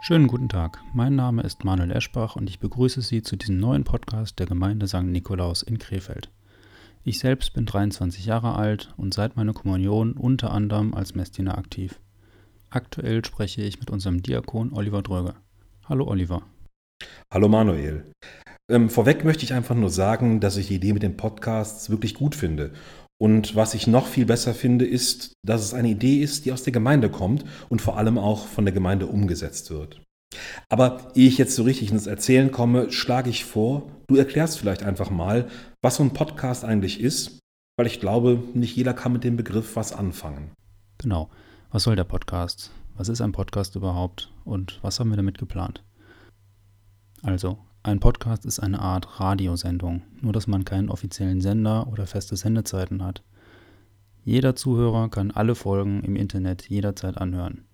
Schönen guten Tag, mein Name ist Manuel Eschbach und ich begrüße Sie zu diesem neuen Podcast der Gemeinde St. Nikolaus in Krefeld. Ich selbst bin 23 Jahre alt und seit meiner Kommunion unter anderem als Messdiener aktiv. Aktuell spreche ich mit unserem Diakon Oliver Dröge. Hallo Oliver. Hallo Manuel. Ähm, vorweg möchte ich einfach nur sagen, dass ich die Idee mit den Podcasts wirklich gut finde und was ich noch viel besser finde, ist, dass es eine Idee ist, die aus der Gemeinde kommt und vor allem auch von der Gemeinde umgesetzt wird. Aber ehe ich jetzt so richtig ins Erzählen komme, schlage ich vor, du erklärst vielleicht einfach mal, was so ein Podcast eigentlich ist, weil ich glaube, nicht jeder kann mit dem Begriff was anfangen. Genau. Was soll der Podcast? Was ist ein Podcast überhaupt und was haben wir damit geplant? Also, ein Podcast ist eine Art Radiosendung, nur dass man keinen offiziellen Sender oder feste Sendezeiten hat. Jeder Zuhörer kann alle Folgen im Internet jederzeit anhören.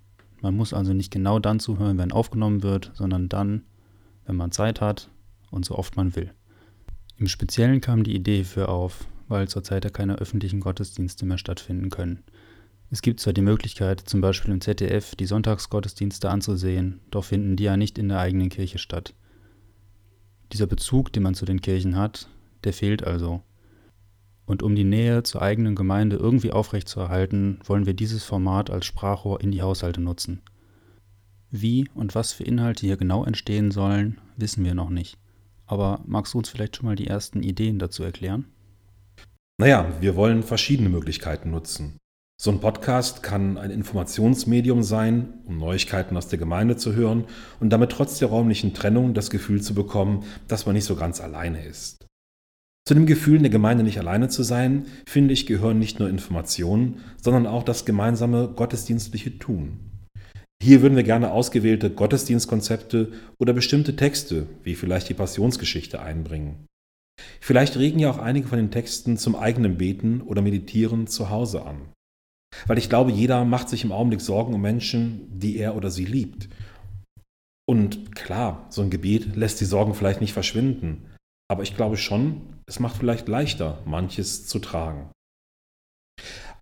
Man muss also nicht genau dann zuhören, wenn aufgenommen wird, sondern dann, wenn man Zeit hat und so oft man will. Im Speziellen kam die Idee für auf, weil zurzeit ja keine öffentlichen Gottesdienste mehr stattfinden können. Es gibt zwar die Möglichkeit, zum Beispiel im ZDF die Sonntagsgottesdienste anzusehen, doch finden die ja nicht in der eigenen Kirche statt. Dieser Bezug, den man zu den Kirchen hat, der fehlt also. Und um die Nähe zur eigenen Gemeinde irgendwie aufrechtzuerhalten, wollen wir dieses Format als Sprachrohr in die Haushalte nutzen. Wie und was für Inhalte hier genau entstehen sollen, wissen wir noch nicht. Aber magst du uns vielleicht schon mal die ersten Ideen dazu erklären? Naja, wir wollen verschiedene Möglichkeiten nutzen. So ein Podcast kann ein Informationsmedium sein, um Neuigkeiten aus der Gemeinde zu hören und damit trotz der räumlichen Trennung das Gefühl zu bekommen, dass man nicht so ganz alleine ist. Zu dem Gefühl, in der Gemeinde nicht alleine zu sein, finde ich, gehören nicht nur Informationen, sondern auch das gemeinsame gottesdienstliche Tun. Hier würden wir gerne ausgewählte Gottesdienstkonzepte oder bestimmte Texte, wie vielleicht die Passionsgeschichte, einbringen. Vielleicht regen ja auch einige von den Texten zum eigenen Beten oder Meditieren zu Hause an. Weil ich glaube, jeder macht sich im Augenblick Sorgen um Menschen, die er oder sie liebt. Und klar, so ein Gebet lässt die Sorgen vielleicht nicht verschwinden. Aber ich glaube schon, es macht vielleicht leichter, manches zu tragen.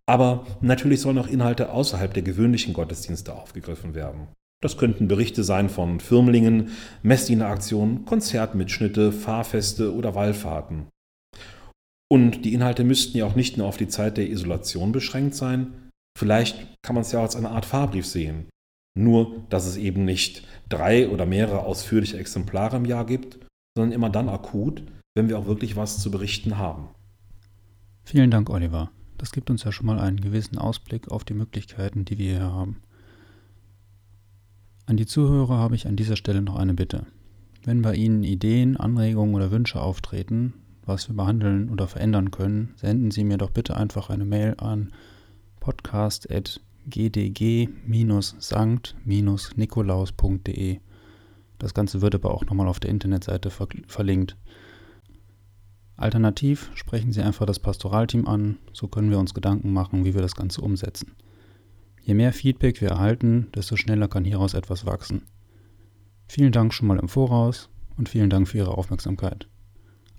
Aber natürlich sollen auch Inhalte außerhalb der gewöhnlichen Gottesdienste aufgegriffen werden. Das könnten Berichte sein von Firmlingen, Messdieneraktionen, Konzertmitschnitte, Fahrfeste oder Wallfahrten. Und die Inhalte müssten ja auch nicht nur auf die Zeit der Isolation beschränkt sein. Vielleicht kann man es ja auch als eine Art Fahrbrief sehen. Nur, dass es eben nicht drei oder mehrere ausführliche Exemplare im Jahr gibt, sondern immer dann akut, wenn wir auch wirklich was zu berichten haben. Vielen Dank, Oliver. Das gibt uns ja schon mal einen gewissen Ausblick auf die Möglichkeiten, die wir hier haben. An die Zuhörer habe ich an dieser Stelle noch eine Bitte. Wenn bei Ihnen Ideen, Anregungen oder Wünsche auftreten, was wir behandeln oder verändern können, senden Sie mir doch bitte einfach eine Mail an podcast.gdg-sankt-nikolaus.de. Das Ganze wird aber auch nochmal auf der Internetseite ver verlinkt. Alternativ sprechen Sie einfach das Pastoralteam an, so können wir uns Gedanken machen, wie wir das Ganze umsetzen. Je mehr Feedback wir erhalten, desto schneller kann hieraus etwas wachsen. Vielen Dank schon mal im Voraus und vielen Dank für Ihre Aufmerksamkeit.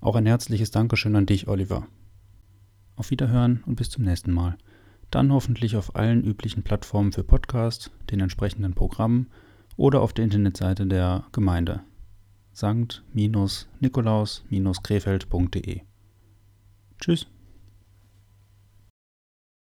Auch ein herzliches Dankeschön an dich, Oliver. Auf Wiederhören und bis zum nächsten Mal. Dann hoffentlich auf allen üblichen Plattformen für Podcast, den entsprechenden Programmen oder auf der Internetseite der Gemeinde sankt-nikolaus-krefeld.de. Tschüss.